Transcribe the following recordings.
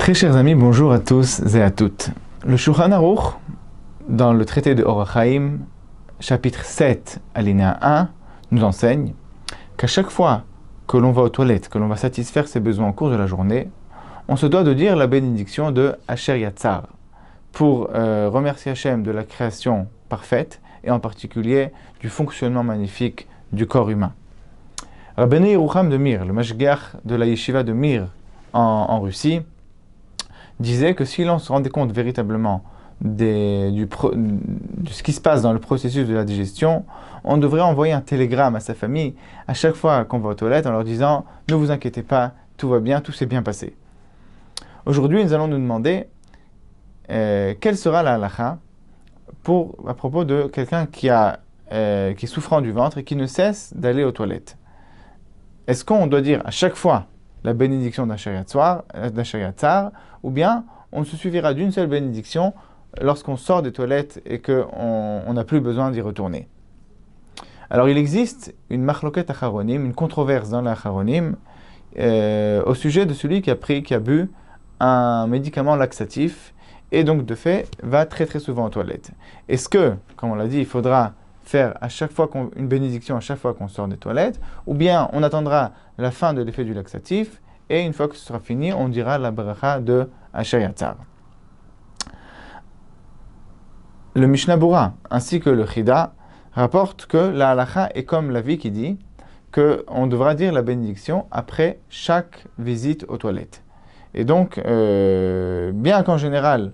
Très chers amis, bonjour à tous et à toutes. Le Shulchan Aruch, dans le traité de Orachaim, chapitre 7, alinéa 1, nous enseigne qu'à chaque fois que l'on va aux toilettes, que l'on va satisfaire ses besoins au cours de la journée, on se doit de dire la bénédiction de Asher Yatzar pour euh, remercier Hachem de la création parfaite et en particulier du fonctionnement magnifique du corps humain. Rabbeinu Yerucham de Mir, le mashgiach de la yeshiva de Mir en, Russie, disait que si l'on se rendait compte véritablement de ce qui se passe dans le processus de la digestion, on devrait envoyer un télégramme à sa famille à chaque fois qu'on va aux toilettes en leur disant Ne vous inquiétez pas, tout va bien, tout s'est bien passé. Aujourd'hui, nous allons nous demander euh, quelle sera la halakha pour, à propos de quelqu'un qui, euh, qui est souffrant du ventre et qui ne cesse d'aller aux toilettes. Est-ce qu'on doit dire à chaque fois la bénédiction d'un Yatzar ou bien on se suffira d'une seule bénédiction lorsqu'on sort des toilettes et qu'on n'a plus besoin d'y retourner Alors il existe une machloket acharonim, une controverse dans l'acharonim euh, au sujet de celui qui a pris, qui a bu un médicament laxatif et donc de fait va très très souvent aux toilettes. Est-ce que, comme on l'a dit, il faudra faire à chaque fois une bénédiction à chaque fois qu'on sort des toilettes, ou bien on attendra la fin de l'effet du laxatif et une fois que ce sera fini, on dira la bracha de Asher Yatzar. Le Mishnah Bura ainsi que le Chida rapportent que la halacha est comme la vie qui dit qu'on devra dire la bénédiction après chaque visite aux toilettes. Et donc, euh, bien qu'en général,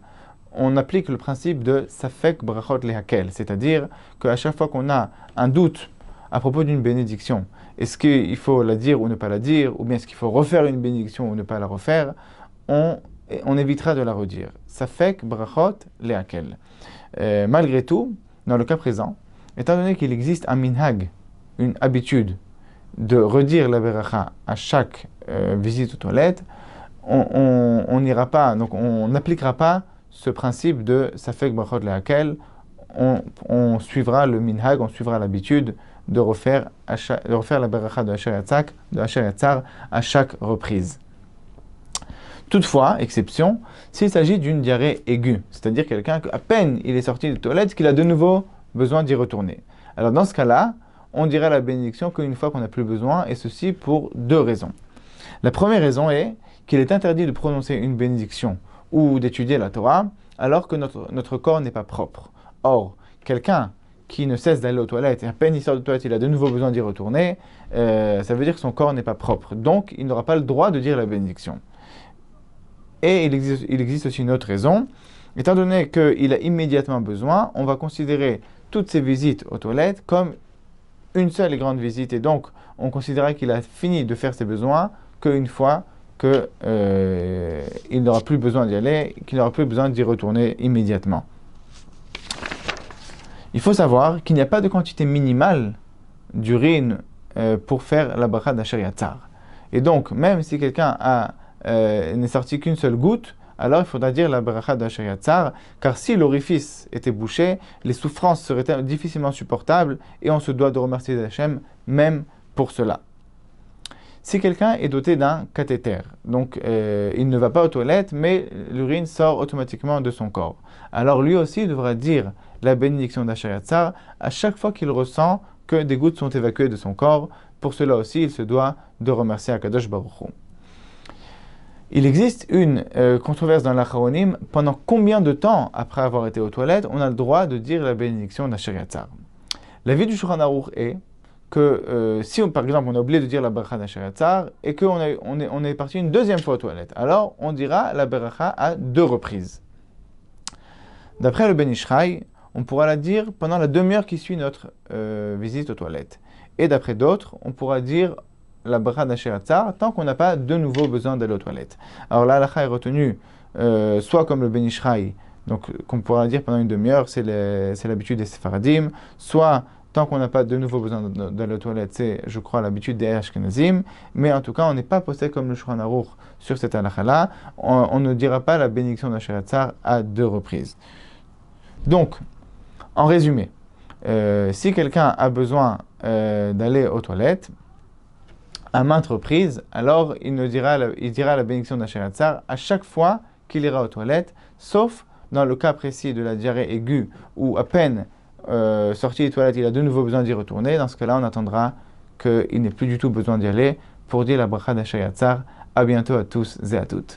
on applique le principe de Safek Brachot Lehakel, c'est-à-dire qu'à chaque fois qu'on a un doute à propos d'une bénédiction, est-ce qu'il faut la dire ou ne pas la dire, ou bien est-ce qu'il faut refaire une bénédiction ou ne pas la refaire, on, évitera de la redire. Safek Brachot Lehakel. Euh, malgré tout, dans le cas présent, étant donné qu'il existe un minhag, une habitude de redire la beracha à chaque euh, visite aux toilettes, on n'ira pas, donc on n'appliquera pas ce principe de Safek Brachot laquelle on, on suivra le minhag, on suivra l'habitude de refaire, de la beracha de Asher Yatzar à chaque reprise. Toutefois, exception, s'il s'agit d'une diarrhée aiguë, c'est-à-dire quelqu'un qu'à peine il est sorti de toilette, qu'il a de nouveau besoin d'y retourner. Alors dans ce cas-là, on dirait la bénédiction qu'une fois qu'on n'a plus besoin, et ceci pour deux raisons. La première raison est qu'il est interdit de prononcer une bénédiction ou d'étudier la Torah alors que notre, notre corps n'est pas propre. Or, quelqu'un qui ne cesse d'aller aux toilettes et à peine il sort de toilette, il a de nouveau besoin d'y retourner, euh, ça veut dire que son corps n'est pas propre. Donc, il n'aura pas le droit de dire la bénédiction. Et il existe, aussi une autre raison. Étant donné qu'il a immédiatement besoin, on va considérer toutes ces visites aux toilettes comme une seule grande visite. Et donc, on considérera qu'il a fini de faire ses besoins qu'une fois qu'il euh, n'aura plus besoin d'y aller, qu'il n'aura plus besoin d'y retourner immédiatement. Il faut savoir qu'il n'y a pas de quantité minimale d'urine euh, pour faire la bracha d'Asher Yatzar. Et donc, même si quelqu'un euh, n'est sorti qu'une seule goutte, alors il faudra dire la bracha d'Asher Yatzar, car si l'orifice était bouché, les souffrances seraient difficilement supportables et on se doit de remercier Hachem même pour cela. Si quelqu'un est doté d'un cathéter, donc euh, il ne va pas aux toilettes, mais l'urine sort automatiquement de son corps, alors lui aussi devra dire la bénédiction d'Achayatzar à chaque fois qu'il ressent que des gouttes sont évacuées de son corps. Pour cela aussi, il se doit de remercier Akadosh Baruch Hu. Il existe une euh, controverse dans l'Acharonim. Pendant combien de temps, après avoir été aux toilettes, on a le droit de dire la bénédiction d'Achayatzar La vie du Shulchan est que euh, si par exemple on a oublié de dire la bracha d'Asheratzar et qu'on est, on est, on parti une deuxième fois aux toilettes, alors on dira la bracha à deux reprises. D'après le Ben on pourra la dire pendant la demi-heure qui suit notre euh, visite aux toilettes. Et d'après d'autres, on pourra dire la bracha d'Asheratzar tant qu'on n'a pas de nouveau besoin d'aller aux toilettes. Alors là, la est retenue euh, soit comme le Ben donc qu'on pourra dire pendant une demi-heure, c'est l'habitude des Sefaradim, soit Tant qu'on n'a pas de nouveau besoin d'aller aux toilettes, c'est, je crois, l'habitude des Ashkenazim. Mais en tout cas, on n'est pas posté comme le Shulchan Aruch sur cette halakha-là. On, ne dira pas la bénédiction d'Asheratzar à deux reprises. Donc, en résumé, euh, si quelqu'un a besoin euh, d'aller aux toilettes, à maintes reprises, alors il, dira, la, il dira la bénédiction à chaque fois qu'il ira aux toilettes, sauf dans le cas précis de la diarrhée aiguë, où à peine euh, sorti des toilettes, il a de nouveau besoin d'y retourner. Dans ce cas-là, on attendra qu'il n'ait plus du tout besoin d'y aller pour dire la bracha d'Achayatzar. À bientôt à tous et à toutes.